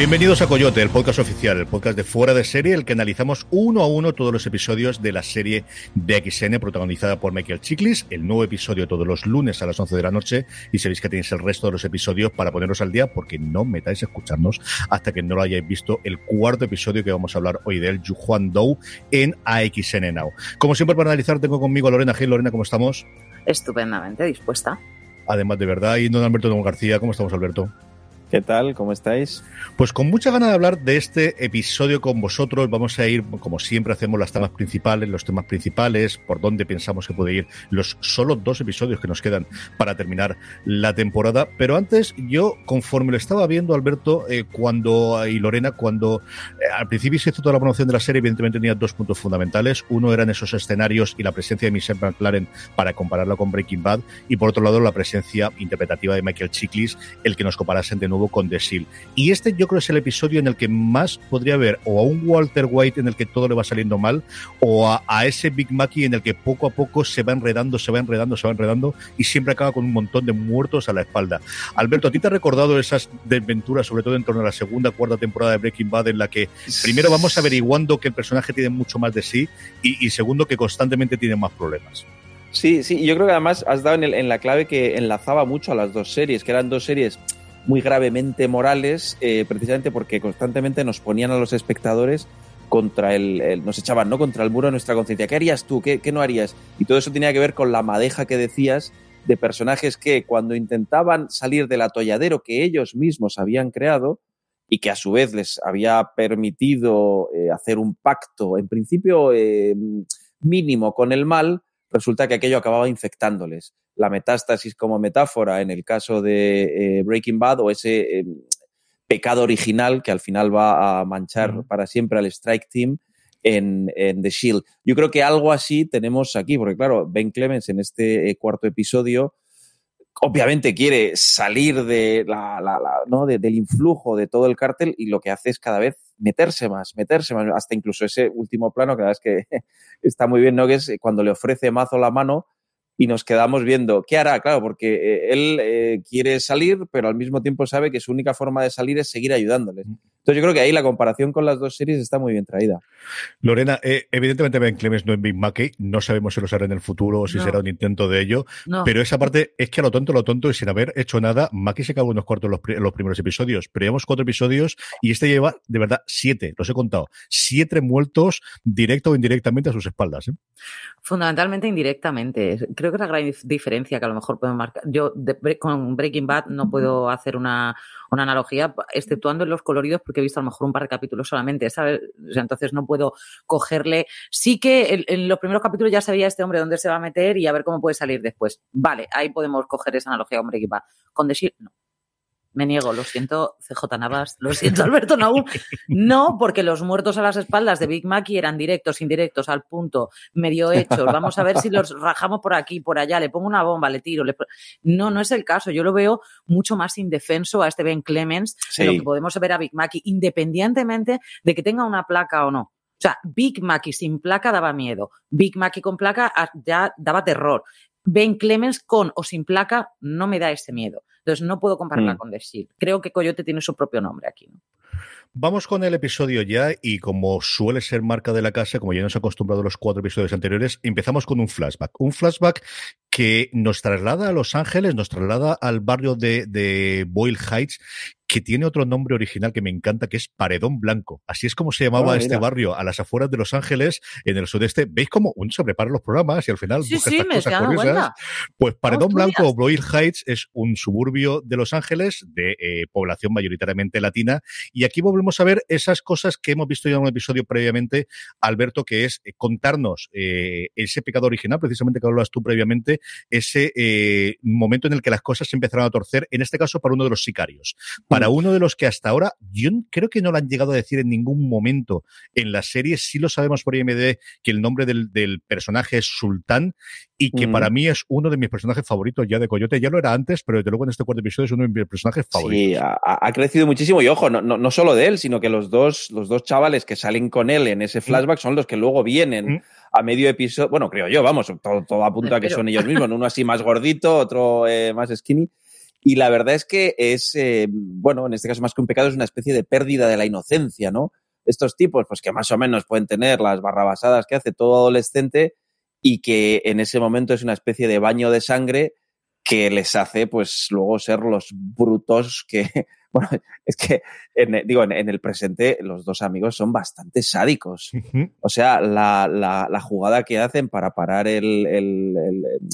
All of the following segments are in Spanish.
Bienvenidos a Coyote, el podcast oficial, el podcast de fuera de serie, el que analizamos uno a uno todos los episodios de la serie de XN protagonizada por Michael Chiklis, el nuevo episodio todos los lunes a las 11 de la noche y sabéis que tenéis el resto de los episodios para poneros al día porque no metáis a escucharnos hasta que no lo hayáis visto el cuarto episodio que vamos a hablar hoy de él, Juan Dou en AXN Now. Como siempre para analizar tengo conmigo a Lorena Gil. Lorena, ¿cómo estamos? Estupendamente dispuesta. Además de verdad, y don Alberto Don García, ¿cómo estamos Alberto? ¿Qué tal? ¿Cómo estáis? Pues con mucha ganas de hablar de este episodio con vosotros. Vamos a ir, como siempre hacemos, las temas principales, los temas principales, por dónde pensamos que puede ir los solo dos episodios que nos quedan para terminar la temporada. Pero antes, yo, conforme lo estaba viendo, Alberto, eh, cuando y Lorena, cuando eh, al principio se hizo toda la promoción de la serie, evidentemente tenía dos puntos fundamentales. Uno eran esos escenarios y la presencia de Michelle McLaren para compararla con Breaking Bad, y por otro lado, la presencia interpretativa de Michael Chiklis, el que nos comparasen de nuevo con The Seal. Y este yo creo es el episodio en el que más podría haber o a un Walter White en el que todo le va saliendo mal o a, ese Big Mackie en el que poco a poco se va enredando, se va enredando, se va enredando y siempre acaba con un montón de muertos a la espalda. Alberto, ¿a ti te ha recordado esas desventuras, sobre todo en torno a la segunda, cuarta temporada de Breaking Bad en la que primero vamos averiguando que el personaje tiene mucho más de sí y, segundo que constantemente tiene más problemas? Sí, sí, yo creo que además has dado en, la clave que enlazaba mucho a las dos series, que eran dos series muy gravemente morales, eh, precisamente porque constantemente nos ponían a los espectadores contra el, nos echaban no contra el muro de nuestra conciencia. ¿Qué harías tú? ¿Qué, ¿Qué, no harías? Y todo eso tenía que ver con la madeja que decías de personajes que cuando intentaban salir del atolladero que ellos mismos habían creado y que a su vez les había permitido eh, hacer un pacto, en principio eh, mínimo con el mal, resulta que aquello acababa infectándoles la metástasis como metáfora en el caso de eh, Breaking Bad o ese eh, pecado original que al final va a manchar para siempre al Strike Team en, The Shield. Yo creo que algo así tenemos aquí, porque claro, Ben Clemens en este eh, cuarto episodio obviamente quiere salir de la, ¿no? del influjo de todo el cártel y lo que hace es cada vez meterse más, meterse más, hasta incluso ese último plano que la verdad es que está muy bien, ¿no? Que es cuando le ofrece Mazo la mano y nos quedamos viendo qué hará, claro, porque eh, él eh, quiere salir, pero al mismo tiempo sabe que su única forma de salir es seguir ayudándoles. Entonces yo creo que ahí la comparación con las dos series está muy bien traída. Lorena, eh, evidentemente Ben Clemens no es Big Mackey, no sabemos si lo será en el futuro o si será un intento de ello, pero esa parte es que a lo tonto, lo tonto y sin haber hecho nada, Mackey se acabó unos cuartos los, los primeros episodios, pero llevamos cuatro episodios y este lleva de verdad siete, los he contado, siete muertos directo o indirectamente a sus espaldas. Fundamentalmente indirectamente. Creo que es la gran diferencia que a lo mejor puedo marcar. Yo con Breaking Bad no puedo hacer una, una analogía, exceptuando en los coloridos, porque he visto a lo mejor un par de capítulos solamente, ¿sabes? entonces no puedo cogerle. Sí que en, los primeros capítulos ya sabía este hombre dónde se va a meter y a ver cómo puede salir después. Vale, ahí podemos coger esa analogía Breaking Bad. Con decir, no. Me niego, lo siento, CJ Navas, lo siento, Alberto Naú. No, porque los muertos a las espaldas de Big Mackey eran directos, indirectos, al punto, medio hechos. Vamos a ver si los rajamos por aquí, por allá, le pongo una bomba, le tiro. No, no es el caso. Yo lo veo mucho más indefenso a este Ben Clemens de lo que podemos ver a Big Mackey, independientemente de que tenga una placa o no. O sea, Big Mackey sin placa daba miedo. Big Mackey con placa ah, ya daba terror. Ben Clemens con o sin placa no me da ese miedo. Entonces no puedo compararla mm. con The Creo que Coyote tiene su propio nombre aquí. Vamos con el episodio ya y como suele ser marca de la casa, como ya nos ha acostumbrado los cuatro episodios anteriores, empezamos con un flashback. Un flashback que nos traslada a Los Ángeles, nos traslada al barrio de, de Boyle Heights que tiene otro nombre original que me encanta, que es Paredón Blanco. Así es como se llamaba ah, este barrio a las afueras de Los Ángeles, en el sudeste. ¿Veis cómo uno se prepara los programas y al final sí, sí, me cosas curiosas? Pues Paredón Blanco o Broil Heights es un suburbio de Los Ángeles de eh, población mayoritariamente latina y aquí volvemos a ver esas cosas que hemos visto ya en un episodio previamente, Alberto, que es eh, contarnos eh, ese pecado original, precisamente que hablas tú previamente, ese momento en el que las cosas se empezaron a torcer, en este caso para uno de los sicarios. Para mm. uno de los que hasta ahora, yo creo que no lo han llegado a decir en ningún momento en la serie, sí lo sabemos por IMD que el nombre del, personaje es Sultán y que para mí es uno de mis personajes favoritos ya de Coyote. Ya lo era antes, pero desde luego en este cuarto episodio es uno de mis personajes favoritos. Sí, ha, crecido muchísimo y ojo, no, no, solo de él, sino que los dos, los dos chavales que salen con él en ese flashback son los que luego vienen mm. a medio episodio. Bueno, creo yo, vamos, todo, todo apunta a que son ellos mismos, uno así más gordito, otro eh, más skinny. Y la verdad es que es, eh, bueno, en este caso más que un pecado, es una especie de pérdida de la inocencia, ¿no? Estos tipos, pues que más o menos pueden tener las barrabasadas que hace todo adolescente y que en ese momento es una especie de baño de sangre que les hace, pues, luego ser los brutos que, bueno, es que, en, digo, en, el presente los dos amigos son bastante sádicos. O sea, la, la, jugada que hacen para parar el, el,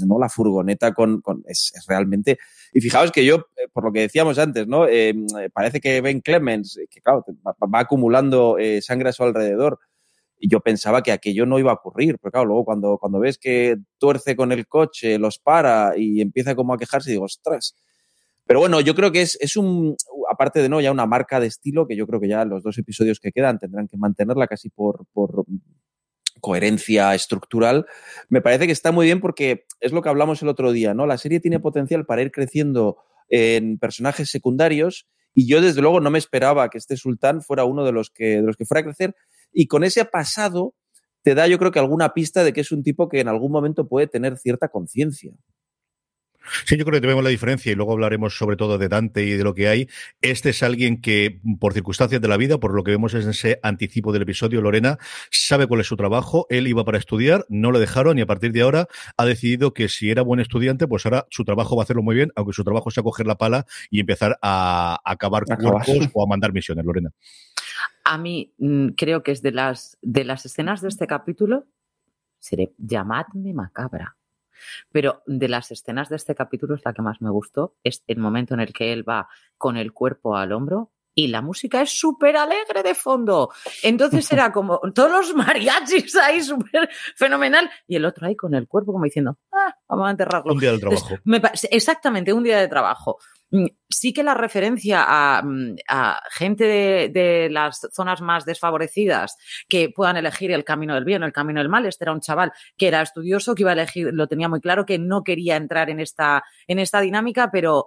¿no? la furgoneta con, con es, realmente... Y fijaos que yo, eh, por lo que decíamos antes, ¿no? Eh, parece que Ben Clemens, que claro, va, acumulando eh, sangre a su alrededor, y yo pensaba que aquello no iba a ocurrir, pero claro, luego cuando, cuando ves que tuerce con el coche, los para y empieza como a quejarse, digo, ostras, pero bueno, yo creo que es, es un, aparte de no, ya una marca de estilo que yo creo que ya los dos episodios que quedan tendrán que mantenerla casi por, por coherencia estructural. Me parece que está muy bien porque es lo que hablamos el otro día, ¿no? La serie tiene potencial para ir creciendo en personajes secundarios y yo desde luego no me esperaba que este sultán fuera uno de los que, de los que fuera a crecer y con ese pasado te da yo creo que alguna pista de que es un tipo que en algún momento puede tener cierta conciencia. Sí, yo creo que vemos la diferencia y luego hablaremos sobre todo de Dante y de lo que hay. Este es alguien que, por circunstancias de la vida, por lo que vemos en ese anticipo del episodio, Lorena sabe cuál es su trabajo. Él iba para estudiar, no le dejaron y a partir de ahora ha decidido que si era buen estudiante, pues ahora su trabajo va a hacerlo muy bien, aunque su trabajo sea coger la pala y empezar a acabar cuerpos o a mandar misiones, Lorena. A mí mm, creo que es de las, de las escenas de este capítulo, seré llamadme macabra pero de las escenas de este capítulo es la que más me gustó, es el momento en el que él va con el cuerpo al hombro y la música es súper alegre de fondo. Entonces era como todos los mariachis ahí súper fenomenal y el otro ahí con el cuerpo como diciendo, ah, vamos a enterrarlo. Un día de trabajo. exactamente, un día de trabajo. Mm, sí que la referencia a, mm, gente de, las zonas más desfavorecidas que puedan elegir el camino del bien o el camino del mal. Este era un chaval que era estudioso, que iba a elegir, lo tenía muy claro, que no quería entrar en esta, en esta dinámica, pero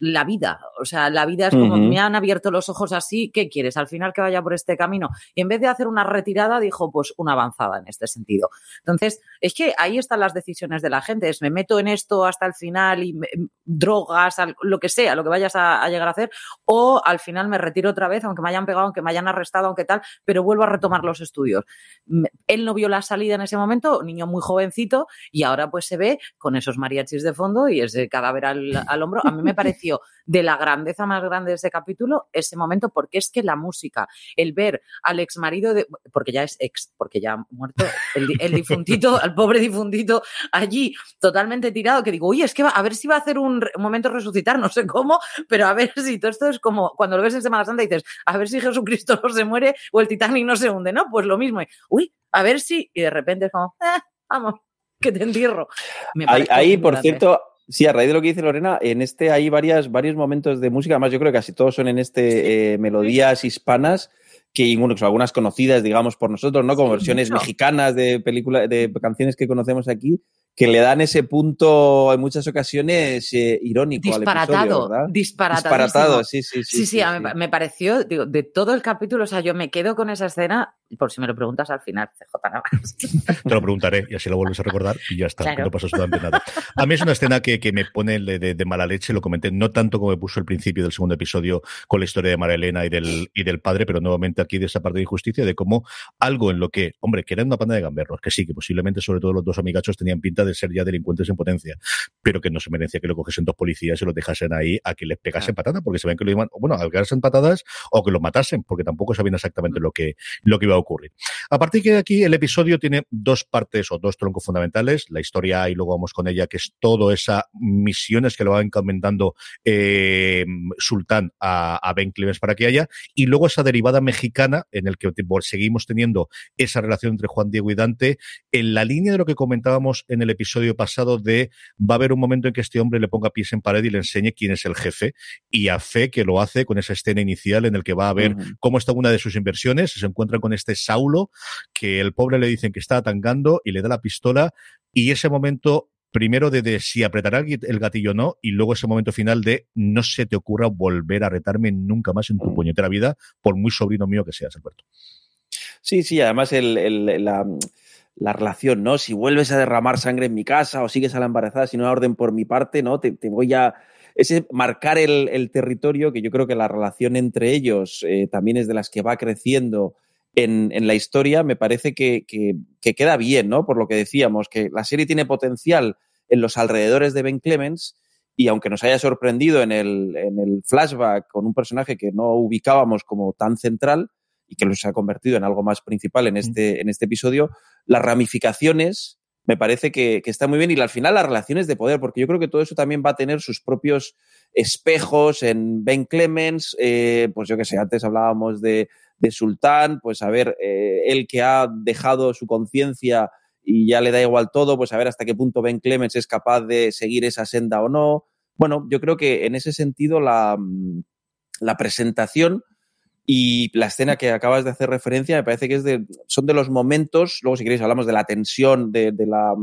la vida. O sea, la vida es como, me han abierto los ojos así, ¿qué quieres? Al final que vaya por este camino. Y en vez de hacer una retirada, dijo, pues una avanzada en este sentido. Entonces, es que ahí están las decisiones de la gente. Es, me meto en esto hasta el final y drogas, lo que sea, lo que vayas a, llegar a hacer, o al final me retiro otra vez, aunque me hayan pegado, aunque me hayan arrestado, aunque tal, pero vuelvo a retomar los estudios. Él no vio la salida en ese momento, niño muy jovencito, y ahora pues se ve con esos mariachis de fondo y ese cadáver al hombro a mí me pareció de la grandeza más grande de ese capítulo ese momento, porque es que la música, el ver al ex marido de, porque ya es ex, porque ya ha muerto, el, difuntito, al pobre difuntito allí totalmente tirado, que digo, oye, es que va, a ver si va a hacer un, momento resucitar, no sé cómo, pero a ver si todo esto es como cuando lo ves en Semana Santa y dices, a ver si Jesucristo no se muere o el Titanic no se hunde, ¿no? Pues lo mismo, uy, a ver si, y de repente es como, eh, vamos, que te entierro. ahí, por cierto, Sí, a raíz de lo que dice Lorena, en este hay varias, varios momentos de música, además yo creo que casi todos son en este eh, melodías hispanas, que algunas conocidas, digamos, por nosotros, ¿no? Como versiones mexicanas de películas, de canciones que conocemos aquí, que le dan ese punto en muchas ocasiones eh, irónico disparatado, al episodio, ¿verdad? Disparatado. Disparatado, sí, sí, sí. Sí, sí, me pareció, digo, de todo el capítulo, o sea, yo me quedo con esa escena por si me lo preguntas al final, CJ Navas. Te lo preguntaré y así lo vuelves a recordar y ya está, no pasa absolutamente nada. A mí es una escena que, que me pone de, mala leche, lo comenté, no tanto como me puso el principio del segundo episodio con la historia de María Elena y del, y del padre, pero nuevamente aquí de esa parte de injusticia, de cómo algo en lo que, hombre, que era una panda de gamberros, que sí, que posiblemente sobre todo los dos amigachos tenían pinta de ser ya delincuentes en potencia, pero que no se merecía que lo cogiesen dos policías y lo dejasen ahí a que les pegasen patadas, porque se ven que lo iban, bueno, a pegarse patadas o que lo matasen, porque tampoco sabían exactamente lo que, lo que iba a ocurrir. A partir de aquí, el episodio tiene dos partes o dos troncos fundamentales, la historia y luego vamos con ella, que es todo esas misiones que le va encomendando eh, Sultán a, Ben Clemens para que haya, y luego esa derivada mexicana en el que seguimos teniendo esa relación entre Juan Diego y Dante, en la línea de lo que comentábamos en el episodio pasado de va a haber un momento en que este hombre le ponga pies en pared y le enseñe quién es el jefe, y a fe que lo hace con esa escena inicial en el que va a ver cómo está una de sus inversiones, se encuentra con este Saulo, que el pobre le dicen que está atangando y le da la pistola, y ese momento primero de, si apretará el gatillo o no, y luego ese momento final de no se te ocurra volver a retarme nunca más en tu mm. puñetera vida, por muy sobrino mío que seas, Alberto. Sí, sí, además la, relación, ¿no? Si vuelves a derramar sangre en mi casa o sigues a la embarazada, si no hay orden por mi parte, ¿no? Te, voy a ese marcar el, territorio, que yo creo que la relación entre ellos eh, también es de las que va creciendo en, la historia, me parece que, queda bien, ¿no? Por lo que decíamos, que la serie tiene potencial en los alrededores de Ben Clemens y aunque nos haya sorprendido en el, en el flashback con un personaje que no ubicábamos como tan central y que se ha convertido en algo más principal en este, en este episodio, las ramificaciones me parece que, que está muy bien y al final las relaciones de poder, porque yo creo que todo eso también va a tener sus propios espejos en Ben Clemens, eh, pues yo que sé, antes hablábamos de, de Sultán, pues a ver, eh, él que ha dejado su conciencia y ya le da igual todo, pues a ver hasta qué punto Ben Clemens es capaz de seguir esa senda o no. Bueno, yo creo que en ese sentido la, mm, la presentación y la escena que acabas de hacer referencia me parece que es de, son de los momentos, luego si queréis hablamos de la tensión, de, la,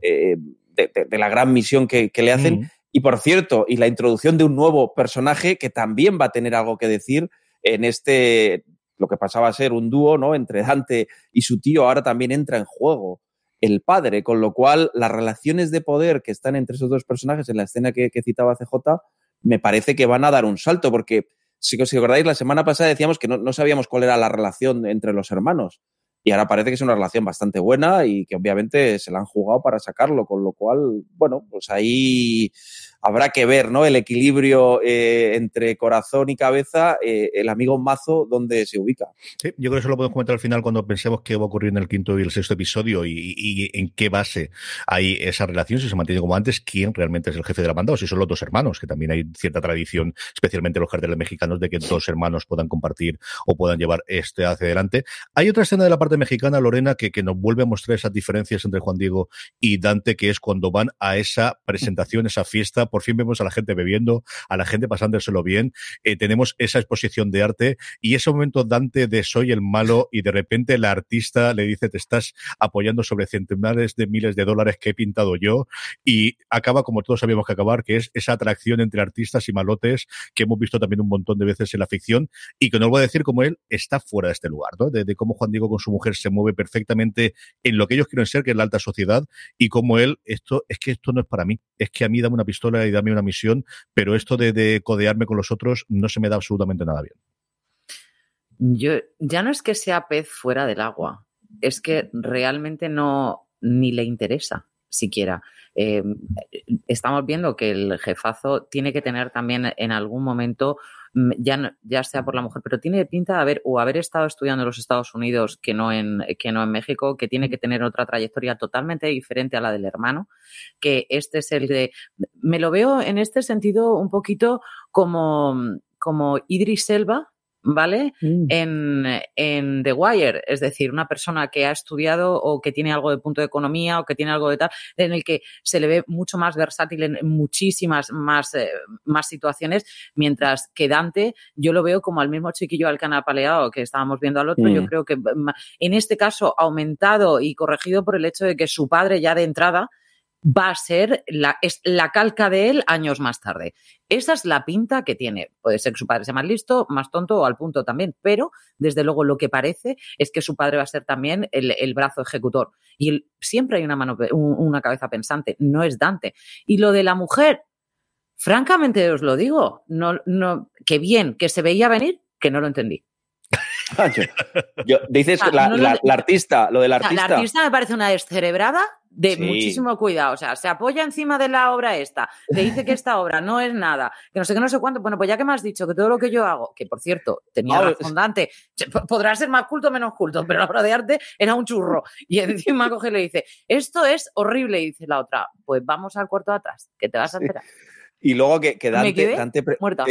eh, de, la gran misión que, que le hacen. Mm. Y por cierto, y la introducción de un nuevo personaje que también va a tener algo que decir en este, lo que pasaba a ser un dúo, ¿no? Entre Dante y su tío, ahora también entra en juego el padre, con lo cual las relaciones de poder que están entre esos dos personajes en la escena que, citaba CJ, me parece que van a dar un salto, porque si, os acordáis, la semana pasada decíamos que no, sabíamos cuál era la relación entre los hermanos. Y ahora parece que es una relación bastante buena y que obviamente se la han jugado para sacarlo, con lo cual, bueno, pues ahí habrá que ver, ¿no? El equilibrio eh, entre corazón y cabeza, eh, el amigo Mazo, donde se ubica. Sí, yo creo que eso lo podemos comentar al final cuando pensemos qué va a ocurrir en el quinto y el sexto episodio y, en qué base hay esa relación, si se mantiene como antes, quién realmente es el jefe de la banda o si son los dos hermanos, que también hay cierta tradición, especialmente los carteles mexicanos, de que dos hermanos puedan compartir o puedan llevar este hacia adelante. Hay otra escena de la parte mexicana, Lorena, que, que nos vuelve a mostrar esas diferencias entre Juan Diego y Dante, que es cuando van a esa presentación, esa fiesta, por fin vemos a la gente bebiendo, a la gente pasándoselo bien, eh, tenemos esa exposición de arte y ese momento Dante de soy el malo y de repente la artista le dice te estás apoyando sobre centenares de miles de dólares que he pintado yo y acaba como todos sabíamos que acabar, que es esa atracción entre artistas y malotes que hemos visto también un montón de veces en la ficción y que no os voy a decir como él está fuera de este lugar, ¿no? De, de cómo Juan Diego con su mujer se mueve perfectamente en lo que ellos quieren ser, que es la alta sociedad, y como él, esto es que esto no es para mí, es que a mí dame una pistola y dame una misión, pero esto de, codearme con los otros no se me da absolutamente nada bien. Yo, ya no es que sea pez fuera del agua, es que realmente no ni le interesa siquiera. Eh, estamos viendo que el jefazo tiene que tener también en algún momento ya, ya sea por la mujer, pero tiene pinta de haber o haber estado estudiando en los Estados Unidos que no en, que no en México, que tiene que tener otra trayectoria totalmente diferente a la del hermano, que este es el de, me lo veo en este sentido un poquito como, como Idris Elba, ¿vale? Mm. En, The Wire, es decir, una persona que ha estudiado o que tiene algo de punto de economía o que tiene algo de tal, en el que se le ve mucho más versátil en muchísimas más, eh, más situaciones, mientras que Dante yo lo veo como al mismo chiquillo al canapaleado que estábamos viendo al otro, yo mm. creo que en este caso aumentado y corregido por el hecho de que su padre ya de entrada va a ser la, es la calca de él años más tarde. Esa es la pinta que tiene. Puede ser que su padre sea más listo, más tonto o al punto también, pero desde luego lo que parece es que su padre va a ser también el, el brazo ejecutor. Y siempre hay una, mano, una cabeza pensante, no es Dante. Y lo de la mujer, francamente os lo digo, no, no, que bien, que se veía venir, que no lo entendí. Yo, dices la, artista, lo del artista. La artista me parece una descerebrada de muchísimo cuidado. O sea, se apoya encima de la obra esta, te dice que esta obra no es nada, que no sé qué, no sé cuánto. Bueno, pues ya que me has dicho que todo lo que yo hago, que por cierto, tenía razón Dante, podrá ser más culto o menos culto, pero la obra de arte era un churro. Y encima coge y le dice, esto es horrible. Y dice la otra, pues vamos al cuarto de atrás, que te vas a enterar. Y luego que, Dante,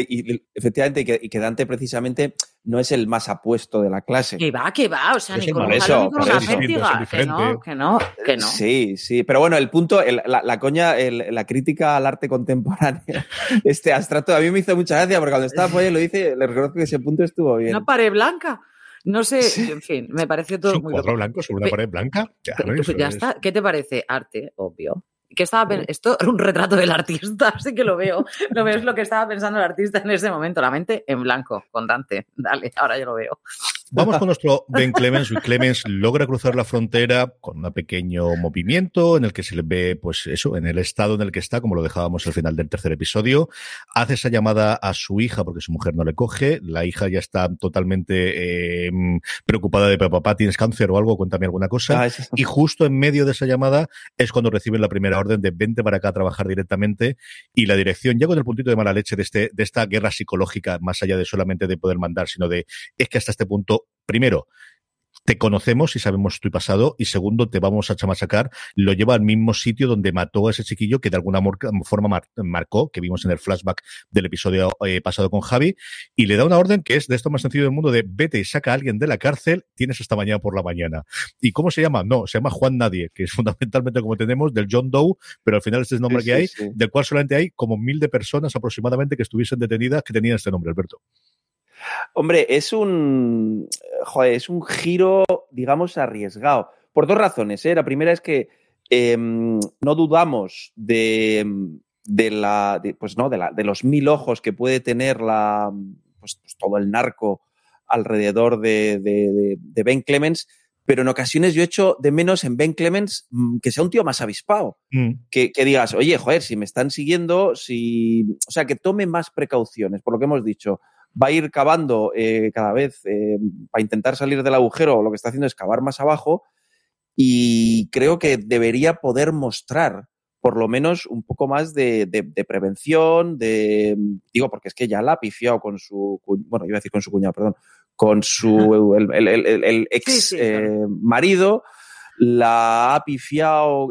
y, efectivamente, y que, Dante precisamente no es el más apuesto de la clase. Que va, que va, o sea, ni con, un eso, con una que no, que no, que no. Sí, sí, pero bueno, el punto, la, coña, la crítica al arte contemporáneo, este abstracto, a mí me hizo mucha gracia porque cuando estaba por ahí lo dice, le reconozco que ese punto estuvo bien. Una pared blanca. No sé, en fin, me pareció todo ¿Es un muy cuadro blanco sobre una pared blanca? Ya, pues ya está. ¿Qué te parece? Arte, obvio que estaba esto era un retrato del artista, así que lo veo, lo veo es lo que estaba pensando el artista en ese momento, la mente en blanco, con Dante. Dale, ahora yo lo veo. Vamos con nuestro Ben Clemens. Clemens logra cruzar la frontera con un pequeño movimiento en el que se le ve, pues eso, en el estado en el que está, como lo dejábamos al final del tercer episodio. Hace esa llamada a su hija porque su mujer no le coge. La hija ya está totalmente eh, preocupada de papá, tienes cáncer o algo, cuéntame alguna cosa. Ah, y justo en medio de esa llamada es cuando reciben la primera orden de vente para acá a trabajar directamente y la dirección, ya con el puntito de mala leche de, este, de esta guerra psicológica, más allá de solamente de poder mandar, sino de es que hasta este punto, primero, te conocemos y sabemos tu pasado, y segundo, te vamos a chamasacar, lo lleva al mismo sitio donde mató a ese chiquillo que de alguna forma marcó, que vimos en el flashback del episodio eh, pasado con Javi, y le da una orden que es de esto más sencillo del mundo de vete y saca a alguien de la cárcel, tienes esta mañana por la mañana. ¿Y cómo se llama? No, se llama Juan Nadie, que es fundamentalmente como tenemos del John Doe, pero al final este es el nombre que hay, del cual solamente hay como mil de personas aproximadamente que estuviesen detenidas que tenían este nombre, Alberto. Hombre, es un, joder, es un giro, digamos, arriesgado. Por dos razones. ¿eh? La primera es que em, no dudamos de, de la, pues no, de, la, de los mil ojos que puede tener la, pues, pues todo el narco alrededor de, de, Ben Clemens, pero en ocasiones yo echo de menos en Ben Clemens mm, que sea un tío más avispado. Mm. Que, que, digas, oye, joder, si me están siguiendo, si. O sea, que tome más precauciones, por lo que hemos dicho va a ir cavando eh, cada vez eh, para intentar salir del agujero, lo que está haciendo es cavar más abajo y creo que debería poder mostrar por lo menos un poco más de, prevención, de, digo, porque es que ya la ha pifiado con su, bueno, iba a decir con su cuñado, perdón, con su, el, ex eh, marido, la ha pifiado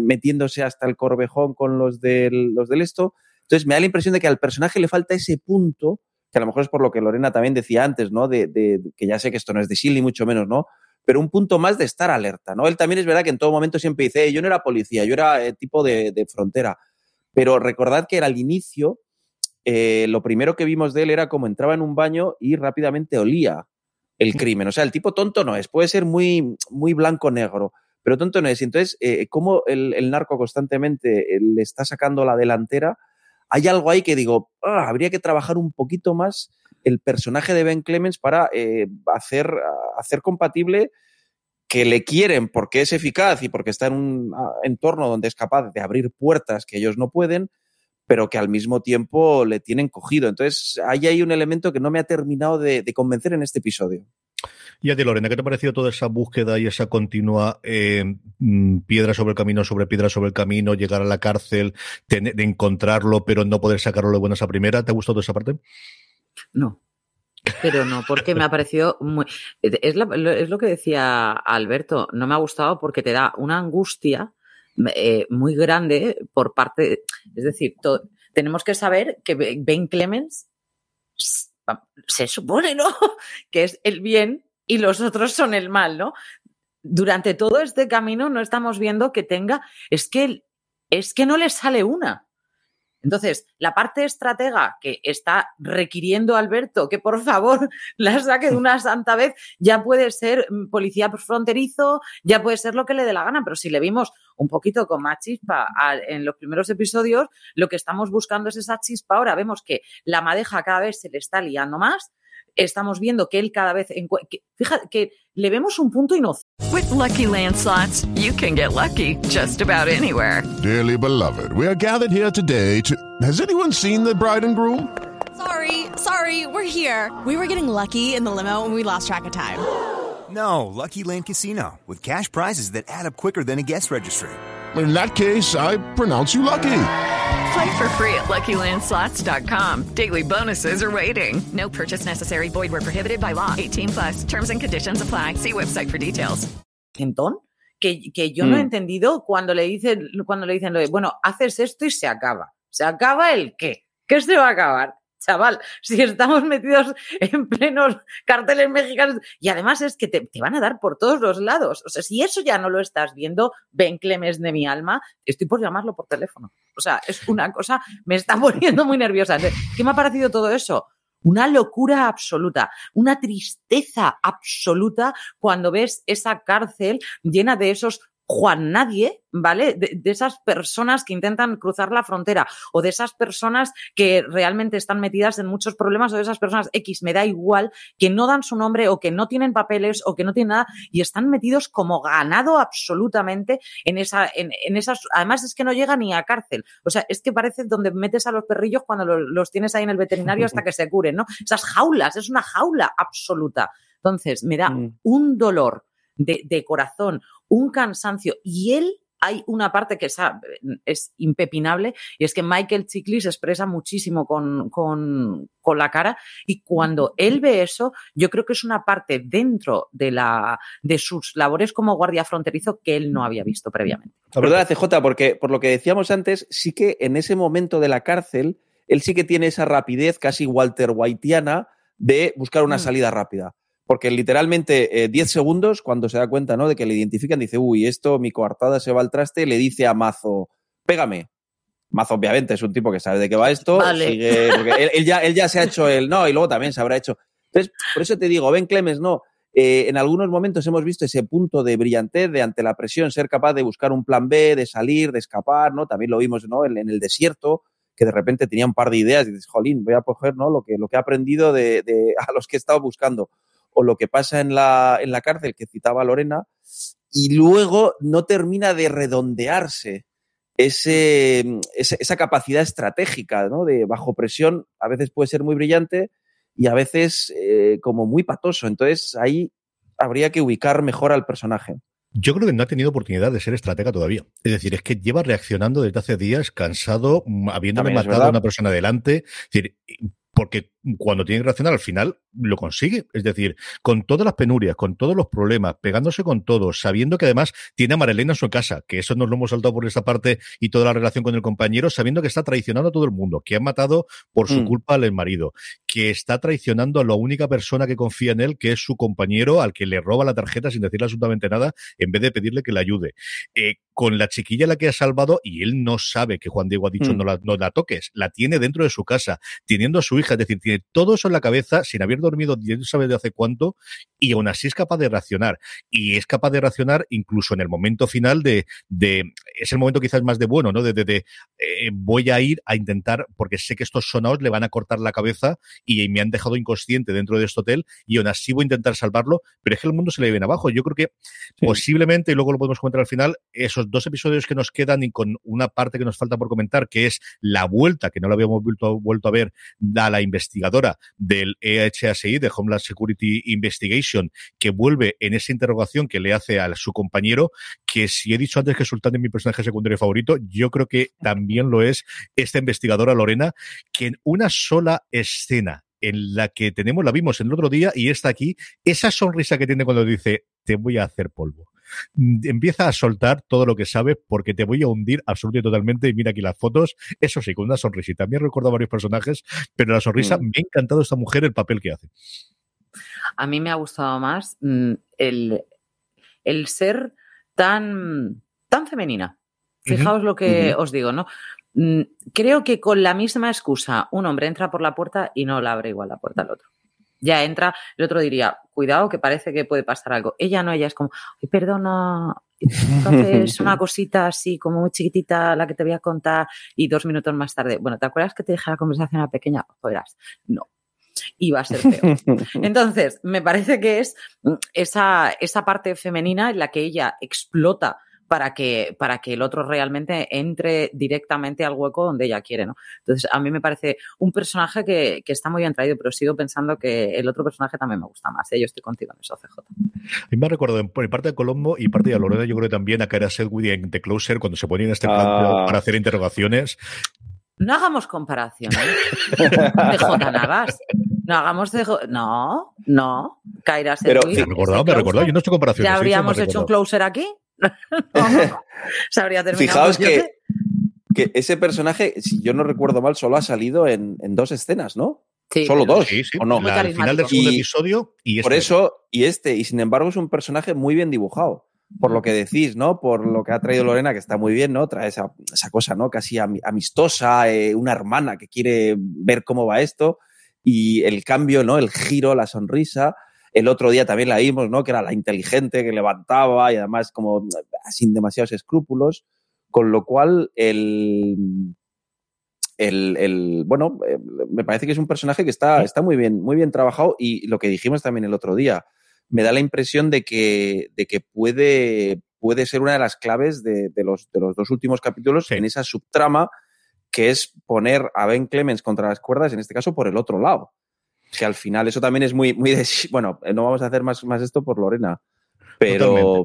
metiéndose hasta el corvejón con los del, los del esto. Entonces me da la impresión de que al personaje le falta ese punto que a lo mejor es por lo que Lorena también decía antes, ¿no? De, que ya sé que esto no es de Sil ni mucho menos, ¿no? Pero un punto más de estar alerta, ¿no? Él también es verdad que en todo momento siempre dice, yo no era policía, yo era eh, tipo de, frontera. Pero recordad que era al inicio, eh, lo primero que vimos de él era como entraba en un baño y rápidamente olía el crimen. O sea, el tipo tonto no es, puede ser muy, muy blanco-negro, pero tonto no es. Entonces, eh, como el, el, narco constantemente le está sacando la delantera, hay algo ahí que digo, ah, habría que trabajar un poquito más el personaje de Ben Clemens para eh, hacer, hacer compatible que le quieren porque es eficaz y porque está en un entorno donde es capaz de abrir puertas que ellos no pueden, pero que al mismo tiempo le tienen cogido. Entonces, ahí hay un elemento que no me ha terminado de convencer en este episodio. Y a ti, Lorena, ¿qué te ha parecido toda esa búsqueda y esa continua eh, mm, piedra sobre el camino, sobre piedra sobre el camino, llegar a la cárcel, de encontrarlo, pero no poder sacarlo de buenas a primera? ¿Te ha gustado esa parte? No. Pero no, porque me ha parecido muy. Es, lo que decía Alberto, no me ha gustado porque te da una angustia eh, muy grande por parte. Es decir, tenemos que saber que Ben Clemens se supone, ¿no? Que es el bien y los otros son el mal, ¿no? Durante todo este camino no estamos viendo que tenga, es que, es que no le sale una. Entonces, la parte estratega que está requiriendo Alberto que por favor la saque de una santa vez, ya puede ser mm, policía fronterizo, ya puede ser lo que le dé la gana, pero si le vimos un poquito con más chispa en los primeros episodios, lo que estamos buscando es esa chispa. Ahora vemos que la madeja cada vez se le está liando más estamos viendo que él cada vez fíjate que le vemos un punto inocente. With lucky landslots, you can get lucky just about anywhere. Dearly beloved, we are gathered here today to. Has anyone seen the bride and groom? Sorry, sorry, we're here. We were getting lucky in the limo and we lost track of time. No, Lucky Land Casino with cash prizes that add up quicker than a guest registry. In that case, I pronounce you lucky. Play for free at LuckyLandSlots.com. Daily bonuses are waiting. No purchase necessary. Void were prohibited by law. 18 plus. Terms and conditions apply. See website for details. Que, que yo mm. no he mm. entendido cuando le dicen, cuando le dicen lo de, bueno, haces esto y se acaba. ¿Se acaba el qué? ¿Qué se va a acabar? chaval, si estamos metidos en plenos carteles mexicanos. Y además es que te, van a dar por todos los lados. O sea, si eso ya no lo estás viendo, Ben Clemes de mi alma, estoy por llamarlo por teléfono. O sea, es una cosa, me está poniendo muy nerviosa. ¿Qué me ha parecido todo eso? Una locura absoluta, una tristeza absoluta cuando ves esa cárcel llena de esos Juan Nadie, ¿vale? De, esas personas que intentan cruzar la frontera o de esas personas que realmente están metidas en muchos problemas o de esas personas X, me da igual, que no dan su nombre o que no tienen papeles o que no tienen nada y están metidos como ganado absolutamente en, esa, en, esas, además es que no llega ni a cárcel, o sea, es que parece donde metes a los perrillos cuando los, tienes ahí en el veterinario hasta que se curen, ¿no? Esas jaulas, es una jaula absoluta. Entonces, me da mm. un dolor de, corazón, un cansancio. Y él hay una parte que es, es, impepinable y es que Michael Chiklis expresa muchísimo con, con, con, la cara y cuando él ve eso, yo creo que es una parte dentro de, la, de sus labores como guardia fronterizo que él no había visto previamente. Perdona, CJ, porque por lo que decíamos antes, sí que en ese momento de la cárcel, él sí que tiene esa rapidez casi Walter Whiteana de buscar una mm. salida rápida porque literalmente 10 eh, segundos, cuando se da cuenta ¿no? de que le identifican, dice, uy, esto, mi coartada se va al traste, le dice a Mazo, pégame. Mazo, obviamente, es un tipo que sabe de qué va esto. Sigue, él, ya, él ya se ha hecho el no, y luego también se habrá hecho. Entonces, por eso te digo, Ben Clemens, no. Eh, en algunos momentos hemos visto ese punto de brillantez, de ante la presión, ser capaz de buscar un plan B, de salir, de escapar, ¿no? También lo vimos, ¿no? En, el desierto, que de repente tenía un par de ideas y dices, jolín, voy a coger, ¿no? Lo que, lo que he aprendido de, de a los que he estado buscando o lo que pasa en la, en la cárcel que citaba Lorena, y luego no termina de redondearse ese, esa capacidad estratégica, ¿no? De bajo presión, a veces puede ser muy brillante y a veces eh, como muy patoso. Entonces ahí habría que ubicar mejor al personaje. Yo creo que no ha tenido oportunidad de ser estratega todavía. Es decir, es que lleva reaccionando desde hace días, cansado, habiéndome matado a una persona delante. Es decir, porque cuando tiene que reaccionar al final lo consigue. Es decir, con todas las penurias, con todos los problemas, pegándose con todos, sabiendo que además tiene a Marilena en su casa, que eso nos lo hemos saltado por esta parte y toda la relación con el compañero, sabiendo que está traicionando a todo el mundo, que ha matado por su mm. culpa al marido, que está traicionando a la única persona que confía en él, que es su compañero, al que le roba la tarjeta sin decirle absolutamente nada, en vez de pedirle que le ayude. Eh, con la chiquilla la que ha salvado, y él no sabe que Juan Diego ha dicho mm. no, la, no la toques, la tiene dentro de su casa, teniendo a su hija, es decir, tiene todo eso en la cabeza sin haber dormido no sabe de hace cuánto y aún así es capaz de reaccionar. Y es capaz de reaccionar incluso en el momento final de, de es el momento quizás más de bueno, ¿no? De, de, eh, voy a ir a intentar, porque sé que estos sonados le van a cortar la cabeza y, me han dejado inconsciente dentro de este hotel y aún así voy a intentar salvarlo, pero es que el mundo se le viene abajo. Yo creo que posiblemente, y luego lo podemos comentar al final, esos dos episodios que nos quedan y con una parte que nos falta por comentar, que es la vuelta, que no la habíamos vuelto, vuelto a ver, da la investigadora del EHSI, de Homeland Security Investigation, que vuelve en esa interrogación que le hace a su compañero, que si he dicho antes que Sultán es mi personaje secundario favorito, yo creo que también lo es esta investigadora Lorena, que en una sola escena en la que tenemos, la vimos el otro día y está aquí, esa sonrisa que tiene cuando dice, te voy a hacer polvo empieza a soltar todo lo que sabe porque te voy a hundir absolutamente totalmente. Y mira aquí las fotos. Eso sí, con una sonrisita. Me he recordado varios personajes, pero la sonrisa, mm. me ha encantado esta mujer el papel que hace. A mí me ha gustado más mm, el, el ser tan, tan femenina. Fijaos lo que os digo, ¿no? Mm, Creo que con la misma excusa, un hombre entra por la puerta y no la abre igual la puerta al otro. Ya entra, el otro diría, cuidado que parece que puede pasar algo. Ella no, ella es como, "Ay, perdona, entonces una cosita así como muy chiquitita la que te voy a contar y dos minutos más tarde, bueno, ¿te acuerdas que te dije la conversación a pequeña? Verás, no. Y va a ser peor. Entonces, me parece que es mm, esa, esa parte femenina en la que ella explota para que, para que el otro realmente entre directamente al hueco donde ella quiere, ¿no? Entonces, a mí me parece un personaje que, que está muy bien traído, pero sigo pensando que el otro personaje también me gusta más. ¿eh? Yo estoy contigo en eso, CJ. A mí me ha recordado en por parte de Colombo y parte de Lorena, yo creo que también a Cara Sedgwick en The Closer, cuando se ponía en este plan Ah. para hacer interrogaciones. No hagamos comparaciones de J. Navas. No hagamos de... No, no. Kaira Pero Me recordado, me ha recordado. Yo no he hecho comparaciones. ¿Ya habríamos hecho un closer aquí? No. Se habría terminado. Fijaos que, que ese personaje, si yo no recuerdo mal, solo ha salido en, en dos escenas, ¿no? Sí, Solo dos. Sí, sí. ¿O no? La- al final del segundo Y- episodio y Por este. eso, y este, y sin embargo es un personaje muy bien dibujado. Por lo que decís, ¿no? Por lo que ha traído Lorena, que está muy bien, ¿no? Trae esa, esa cosa, ¿no? Casi ami- amistosa, eh, una hermana que quiere ver cómo va esto. Y el cambio, ¿no? El giro, la sonrisa. El otro día también la vimos, ¿no? Que era la inteligente que levantaba y además como sin demasiados escrúpulos. Con lo cual, el, el, el- bueno, eh, me parece que es un personaje que está, está muy bien, muy bien trabajado y lo que dijimos también el otro día, me da la impresión de que, de que puede, puede ser una de las claves de, de los, de los dos últimos capítulos Sí. en esa subtrama que es poner a Ben Clemens contra las cuerdas, en este caso por el otro lado. Que al final eso también es muy, muy de, bueno, no vamos a hacer más, más esto por Lorena, pero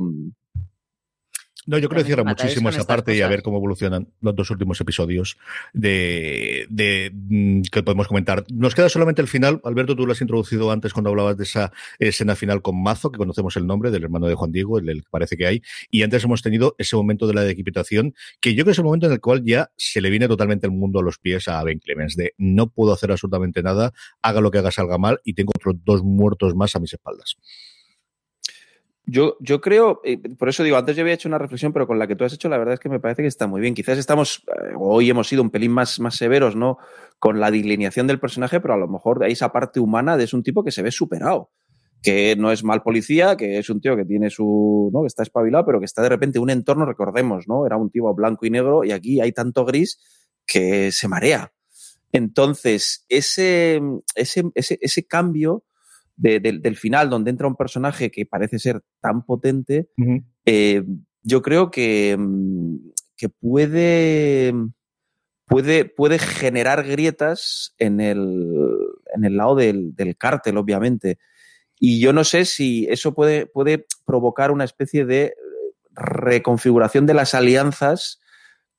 No, yo creo que cierra muchísimo esa parte y a ver cómo evolucionan los dos últimos episodios de, de mm, que podemos comentar. Nos queda solamente el final. Alberto, tú lo has introducido antes cuando hablabas de esa escena final con Mazo, que conocemos el nombre del hermano de Juan Diego, el, el que parece que hay. Y antes hemos tenido ese momento de la decapitación, que yo creo que es el momento en el cual ya se le viene totalmente el mundo a los pies a Ben Clemens, de no puedo hacer absolutamente nada, haga lo que haga salga mal y tengo otros dos muertos más a mis espaldas. Yo, yo creo, eh, por eso digo, antes yo había hecho una reflexión, pero con la que tú has hecho, la verdad es que me parece que está muy bien. Quizás estamos, eh, hoy hemos sido un pelín más, más severos, ¿no? Con la delineación del personaje, pero a lo mejor hay esa parte humana de es un tipo que se ve superado. Que no es mal policía, que es un tío que tiene su. ¿no? que está espabilado, pero que está de repente en un entorno, recordemos, ¿no? Era un tipo blanco y negro, y aquí hay tanto gris que se marea. Entonces, ese, ese, ese cambio de- del- del final, donde entra un personaje que parece ser tan potente, eh, yo creo que, mm, que puede, puede, puede generar grietas en el, en el lado del, del cártel, obviamente. Y yo no sé si eso puede, puede provocar una especie de eh, reconfiguración de las alianzas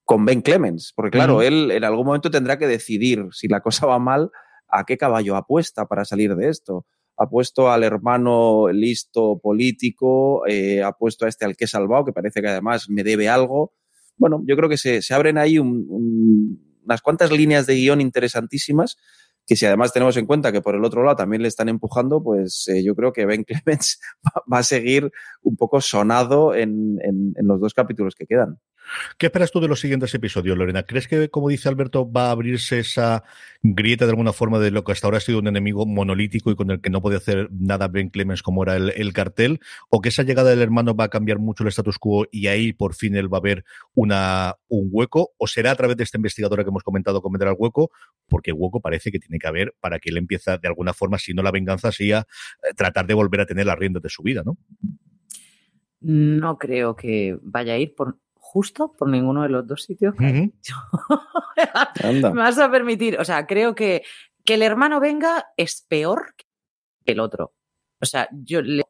con Ben Clemens, porque claro, él en algún momento tendrá que decidir si la cosa va mal, a qué caballo apuesta para salir de esto ha puesto al hermano listo político, eh, ha puesto a este al que he salvado, que parece que además me debe algo. Bueno, yo creo que se, se abren ahí un- un- unas cuantas líneas de guion interesantísimas que si además tenemos en cuenta que por el otro lado también le están empujando, pues eh, yo creo que Ben Clemens va, a seguir un poco sonado en- en los dos capítulos que quedan. ¿Qué esperas tú de los siguientes episodios, Lorena? ¿Crees que, como dice Alberto, va a abrirse esa grieta de alguna forma de lo que hasta ahora ha sido un enemigo monolítico y con el que no puede hacer nada Ben Clemens como era el, el cartel? ¿O que esa llegada del hermano va a cambiar mucho el status quo y ahí por fin él va a ver una, un hueco? ¿O será a través de esta investigadora que hemos comentado vendrá el hueco? Porque hueco parece que tiene que haber para que él empiece de alguna forma, si no la venganza, sí a eh, tratar de volver a tener las riendas de su vida, ¿no? No creo que vaya a ir por justo por ninguno de los dos sitios. que has dicho. Me vas a permitir, o sea, creo que que el hermano venga es peor que el otro. O sea, yo le-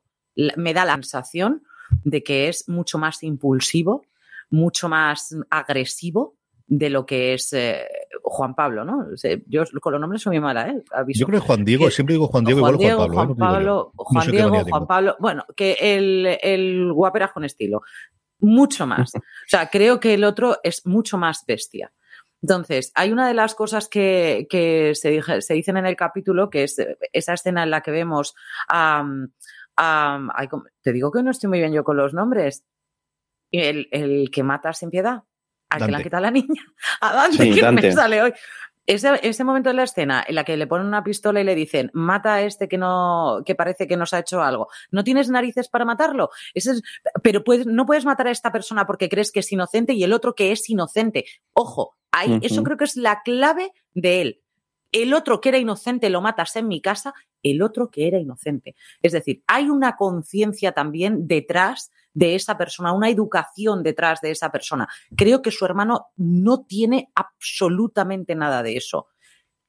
me da la sensación de que es mucho más impulsivo, mucho más agresivo de lo que es eh, Juan Pablo, ¿no? O sea, yo con los nombres soy muy mala, ¿eh? Aviso. Yo creo que Juan Diego, Que- siempre digo Juan Diego, Juan igual Diego, Juan Pablo. ¿eh? Juan No. Pablo, No Juan sé Diego, Juan tengo. Pablo. Bueno, que el, el guaperas con estilo. Mucho más. O sea, creo que el otro es mucho más bestia. Entonces, hay una de las cosas que, que se, dije- se dicen en el capítulo, que es eh, esa escena en la que vemos a... te digo que no estoy muy bien yo con los nombres. El, el que mata sin piedad. al que le han quitado la niña, a Dante, Sí, que me sale hoy. Ese, ese momento de la escena en la que le ponen una pistola y le dicen, mata a este que no, que parece que nos ha hecho algo. ¿No tienes narices para matarlo? Ese es- pero puedes, no puedes matar a esta persona porque crees que es inocente y el otro que es inocente. Ojo, ahí, eso creo que es la clave de él. El otro que era inocente lo matas en mi casa, el otro que era inocente. Es decir, hay una conciencia también detrás de esa persona, una educación detrás de esa persona. Creo que su hermano no tiene absolutamente nada de eso.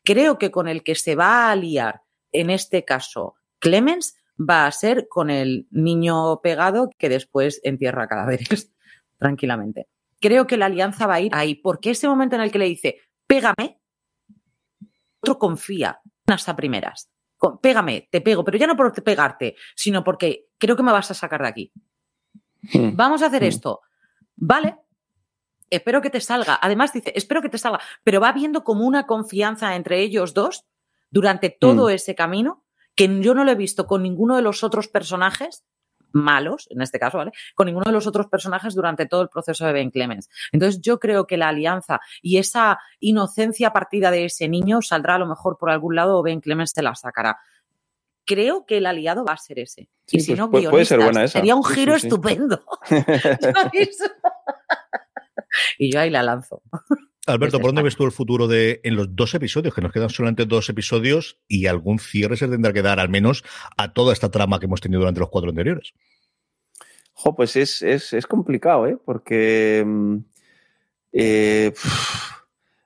Creo que con el que se va a liar, en este caso, Clemens, va a ser con el niño pegado que después entierra cadáveres tranquilamente. Creo que la alianza va a ir ahí, porque ese momento en el que le dice, pégame, otro confía hasta primeras. Pégame, te pego, pero ya no por pegarte, sino porque creo que me vas a sacar de aquí. Mm. Vamos a hacer Mm. esto. Vale. Espero que te salga. Además dice, espero que te salga. Pero va viendo como una confianza entre ellos dos durante todo Mm. ese camino que yo no lo he visto con ninguno de los otros personajes malos, en este caso, ¿vale? Con ninguno de los otros personajes durante todo el proceso de Ben Clemens. Entonces yo creo que la alianza y esa inocencia partida de ese niño saldrá a lo mejor por algún lado o Ben Clemens te la sacará. Creo que el aliado va a ser ese. Sí, y si pues no, puede- puede ser guionistas, buena esa. Sería un Sí, giro sí, sí. estupendo. Y yo ahí la lanzo. Alberto, ¿por dónde ves tú el futuro de en los dos episodios? Que nos quedan solamente dos episodios y algún cierre se tendrá que dar al menos a toda esta trama que hemos tenido durante los cuatro anteriores. Jo, pues es, es, es complicado, ¿eh? Porque. mm, eh,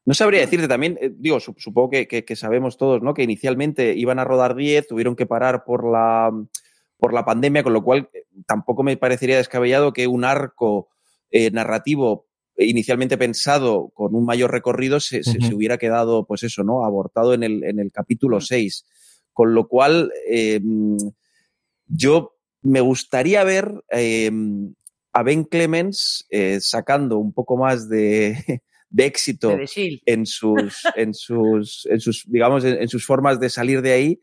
no sabría decirte también, eh, digo, su- supongo que, que- que sabemos todos, ¿no? Que inicialmente iban a rodar 10, tuvieron que parar por la, por la pandemia, con lo cual eh, tampoco me parecería descabellado que un arco eh, narrativo inicialmente pensado con un mayor recorrido se, hubiera quedado, pues eso, ¿no? Abortado en el, en el capítulo 6. Con lo cual, eh, yo me gustaría ver eh, a Ben Clemens eh, sacando un poco más de, de éxito De en sus, en sus, en sus, digamos, en, en sus formas de salir de ahí.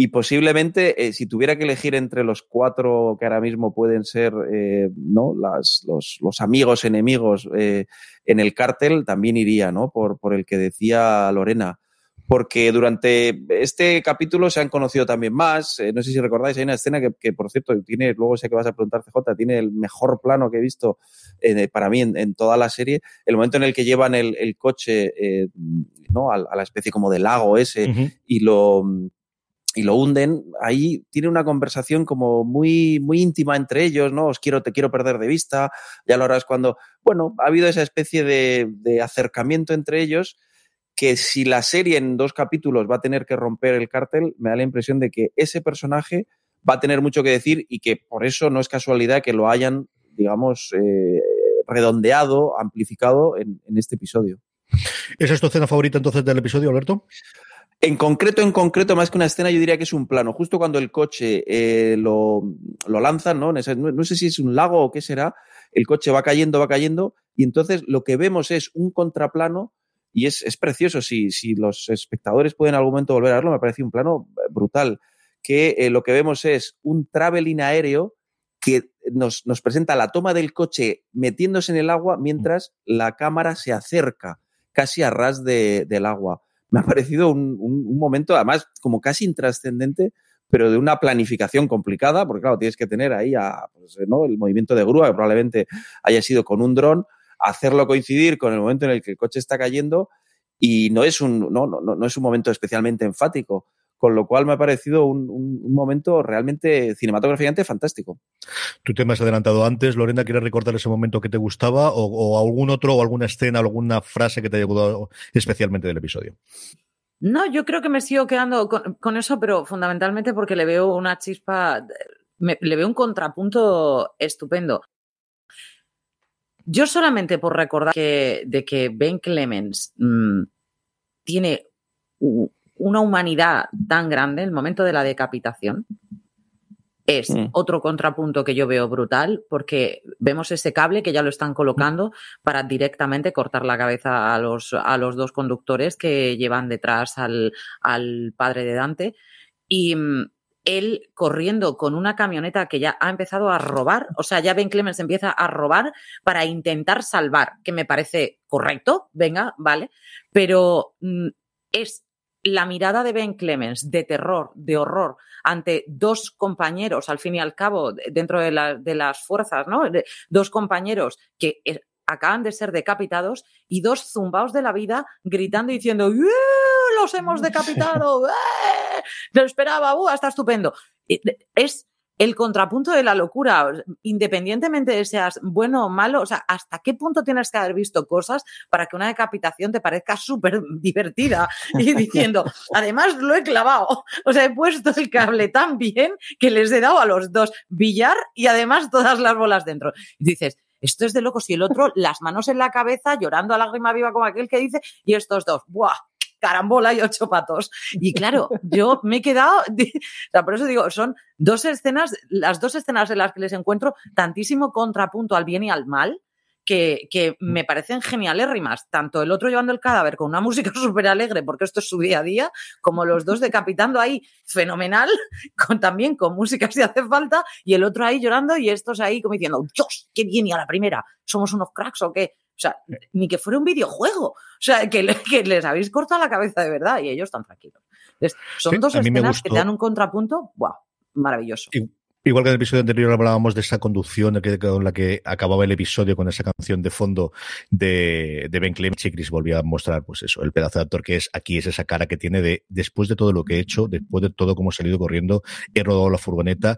Y posiblemente, eh, si tuviera que elegir entre los cuatro que ahora mismo pueden ser eh, ¿no? Las, los, los amigos, enemigos eh, en el cártel, también iría ¿no? por, por el que decía Lorena. Porque durante este capítulo se han conocido también más. Eh, no sé si recordáis, hay una escena que, que, por cierto, tiene, luego sé que vas a preguntar, CJ, tiene el mejor plano que he visto eh, para mí en, en, toda la serie. El momento en el que llevan el, el coche eh, ¿no? a, a, la especie como de lago ese uh -huh. y lo y lo hunden, ahí tiene una conversación como muy, muy íntima entre ellos, ¿no? Os quiero, te quiero perder de vista, ya lo harás cuando, bueno, ha habido esa especie de, acercamiento entre ellos que si la serie en dos capítulos va a tener que romper el cártel, me da la impresión de que ese personaje va a tener mucho que decir y que por eso no es casualidad que lo hayan, digamos, eh, redondeado, amplificado en, en este episodio. ¿Esa es tu escena favorita entonces del episodio, Alberto? En concreto, en concreto, más que una escena, yo diría que es un plano. Justo cuando el coche eh, lo, lo, lanzan, ¿no? No, sé si es un lago o qué será, el coche va cayendo, va cayendo, y entonces lo que vemos es un contraplano, y es, precioso. Si, si los espectadores pueden en algún momento volver a verlo, me parece un plano brutal. Que eh, lo que vemos es un traveling aéreo que nos, nos presenta la toma del coche metiéndose en el agua mientras la cámara se acerca casi a ras de, del agua me ha parecido un, un, momento, además, como casi intrascendente, pero de una planificación complicada, porque claro, tienes que tener ahí a, pues, el movimiento de grúa, que probablemente haya sido con un dron, hacerlo coincidir con el momento en el que el coche está cayendo, y no es un, no, no, no es un momento especialmente enfático. Con lo cual me ha parecido un, un, un momento realmente cinematográficamente fantástico. Tú te me has adelantado antes, Lorena, ¿quieres recordar ese momento que te gustaba o, o algún otro o alguna escena o alguna frase que te haya gustado especialmente del episodio? No, yo creo que me sigo quedando con, con, eso, pero fundamentalmente porque le veo una chispa, me, le veo un contrapunto estupendo. Yo solamente por recordar que, de que Ben Clemens mmm, tiene una humanidad tan grande, el momento de la decapitación, es mm. otro contrapunto que yo veo brutal, porque vemos ese cable que ya lo están colocando para directamente cortar la cabeza a los, a los dos conductores que llevan detrás al, al padre de Dante. Y mm, él corriendo con una camioneta que ya ha empezado a robar, o sea, ya Ben Clemens empieza a robar para intentar salvar, que me parece correcto, venga, vale, pero mm, es la mirada de Ben Clemens de terror, de horror, ante dos compañeros, al fin y al cabo, dentro de, la- de las fuerzas, ¿no? Dos compañeros que eh, acaban de ser decapitados y dos zumbaos de la vida gritando y diciendo "¡Eh! ¡Los hemos decapitado! ¡Eh! Lo esperaba, ¡buah! Está estupendo. Es el contrapunto de la locura, independientemente de seas bueno o malo, o sea, ¿hasta qué punto tienes que haber visto cosas para que una decapitación te parezca súper divertida? Y diciendo, además lo he clavado, o sea, he puesto el cable tan bien que les he dado a los dos billar y además todas las bolas dentro. Y dices, esto es de locos y el otro, las manos en la cabeza, llorando a lágrima viva como aquel que dice, y estos dos, ¡buah! Carambola y ocho patos. Y claro, yo me he quedado, o sea, por eso digo, son dos escenas, las dos escenas en las que les encuentro tantísimo contrapunto al bien y al mal, que, que me parecen genialérrimas. Tanto el otro llevando el cadáver con una música súper alegre, porque esto es su día a día, como los dos decapitando ahí, fenomenal, con, también con música si hace falta, y el otro ahí llorando y estos ahí como diciendo, Dios, qué bien, y a la primera, somos unos cracks o qué. O sea, ni que fuera un videojuego. O sea, que, le- que les habéis cortado la cabeza de verdad y ellos están tranquilos. Son Sí, dos escenas que te dan un contrapunto, ¡buah! Maravilloso. Y- Igual que en el episodio anterior hablábamos de esa conducción con la que acababa el episodio con esa canción de fondo de, de Ben Clemens y Chris volvía a mostrar, pues eso, el pedazo de actor que es aquí, es esa cara que tiene de después de todo lo que he hecho, después de todo como he salido corriendo, he rodado la furgoneta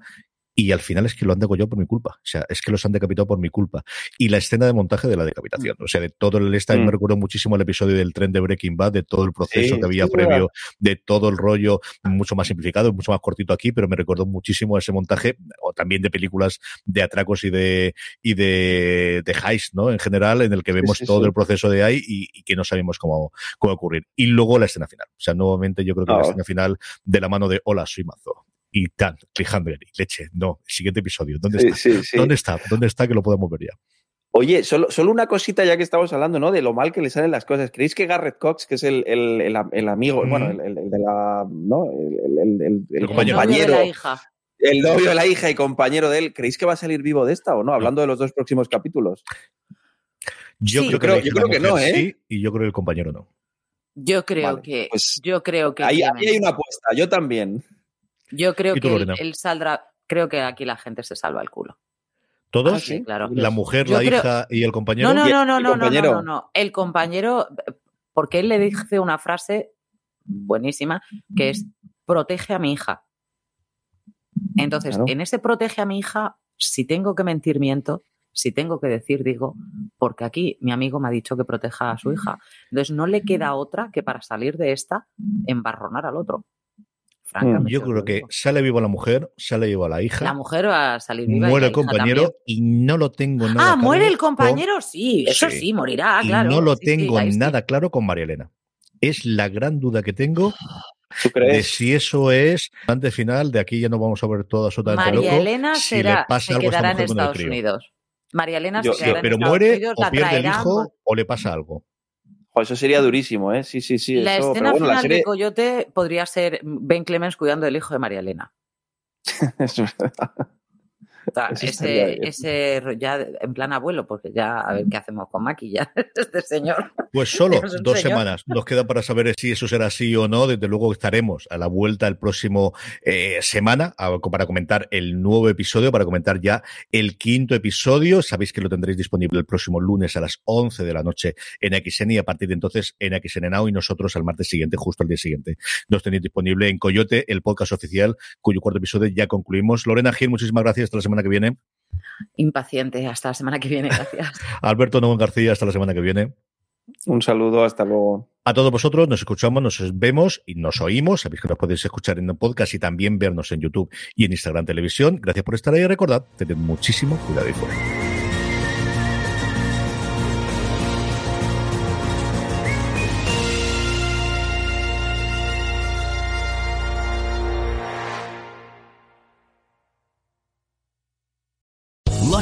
y al final es que lo han degollado por mi culpa. O sea, es que los han decapitado por mi culpa. Y la escena de montaje de la decapitación. O sea, de todo el esta Mm. me recuerdo muchísimo el episodio del tren de Breaking Bad, de todo el proceso Sí, que había sí, previo, de todo el rollo, mucho más simplificado, mucho más cortito aquí, pero me recordó muchísimo ese montaje, o también de películas de atracos y de y de, de heist, ¿no? En general, en el que vemos sí, todo el proceso de ahí y, y que no sabemos cómo, cómo ocurrir. Y luego la escena final. O sea, nuevamente yo creo que la Ah. escena final de la mano de Hola, soy Mazo. Y tan, cliffhanger, y leche. No, el siguiente episodio. ¿Dónde Sí, está? sí, sí. ¿Dónde está? ¿Dónde está que lo podemos ver ya? Oye, solo, solo una cosita ya que estamos hablando, ¿no? De lo mal que le salen las cosas. ¿Creéis que Garrett Cox, que es el, el, el, el amigo, Mm. bueno, el, el- el de la, ¿no? El, el- el- el- el El compañero. El novio de la hija. el novio de la hija y compañero de él, ¿creéis que va a salir vivo de esta o no? Hablando de los dos próximos capítulos. Yo Sí. creo Yo que, yo creo que no, ¿eh? sí, y yo creo que el compañero no. Yo creo Vale, que, pues yo creo que Ahí, ahí hay una apuesta, yo también. Yo creo ¿Y tú, que él, saldrá, creo que aquí la gente se salva el culo. ¿Todos? Ah, Sí, claro. La mujer, Yo la creo- hija y el compañero. No, no, ¿Y el- no, no, el no, no, no, compañero? no, no. El compañero, porque él le dice una frase buenísima que es protege a mi hija. Entonces, Claro. en ese protege a mi hija, si tengo que mentir, miento. Si tengo que decir, digo, porque aquí mi amigo me ha dicho que proteja a su hija. Entonces, no le queda otra que para salir de esta, embarronar al otro. Francamente, Yo os creo que sale viva la mujer, sale viva la hija, la mujer va a salir viva. muere el compañero también. y no lo tengo nada Ah, muere claro el compañero, sí, eso Sí. sí, morirá, y claro. no lo Sí, tengo sí. nada claro con María Elena. Es la gran duda que tengo ¿Tú de crees? si eso es antes final, de aquí ya no vamos a ver todo absolutamente María loco. Elena si será, pasa se quedará en con el Estados. Unidos. María Elena Yo- se quedará yo- en Pero Estados muere Unidos, o pierde el traerán. hijo o le pasa algo. Jo, eso sería durísimo, ¿eh? Sí, sí, sí. la eso, escena pero bueno, la final serie... de Coyote podría ser Ben Clemens cuidando del hijo de María Elena. Es verdad. O sea, ese, ese ya en plan abuelo, porque ya a ver qué hacemos con Maki ya, este señor. Pues solo dos señor. semanas nos queda para saber si eso será así o no. Desde luego estaremos a la vuelta el próximo eh, semana a- para comentar el nuevo episodio, para comentar ya el quinto episodio. Sabéis que lo tendréis disponible el próximo lunes a las 11 de la noche en XN y a partir de entonces en XN Now y nosotros al martes siguiente, justo al día siguiente. Nos tenéis disponible en Coyote, el podcast oficial, cuyo cuarto episodio ya concluimos. Lorena Gil, muchísimas gracias. Hasta la semana que viene. Impaciente, hasta la semana que viene, gracias. Alberto Novo García, hasta la semana que viene. Un saludo, hasta luego. A todos vosotros nos escuchamos, nos vemos y nos oímos. Sabéis que nos podéis escuchar en el podcast y también vernos en YouTube y en Instagram Televisión. Gracias por estar ahí. Recordad, tened muchísimo cuidado y fuera.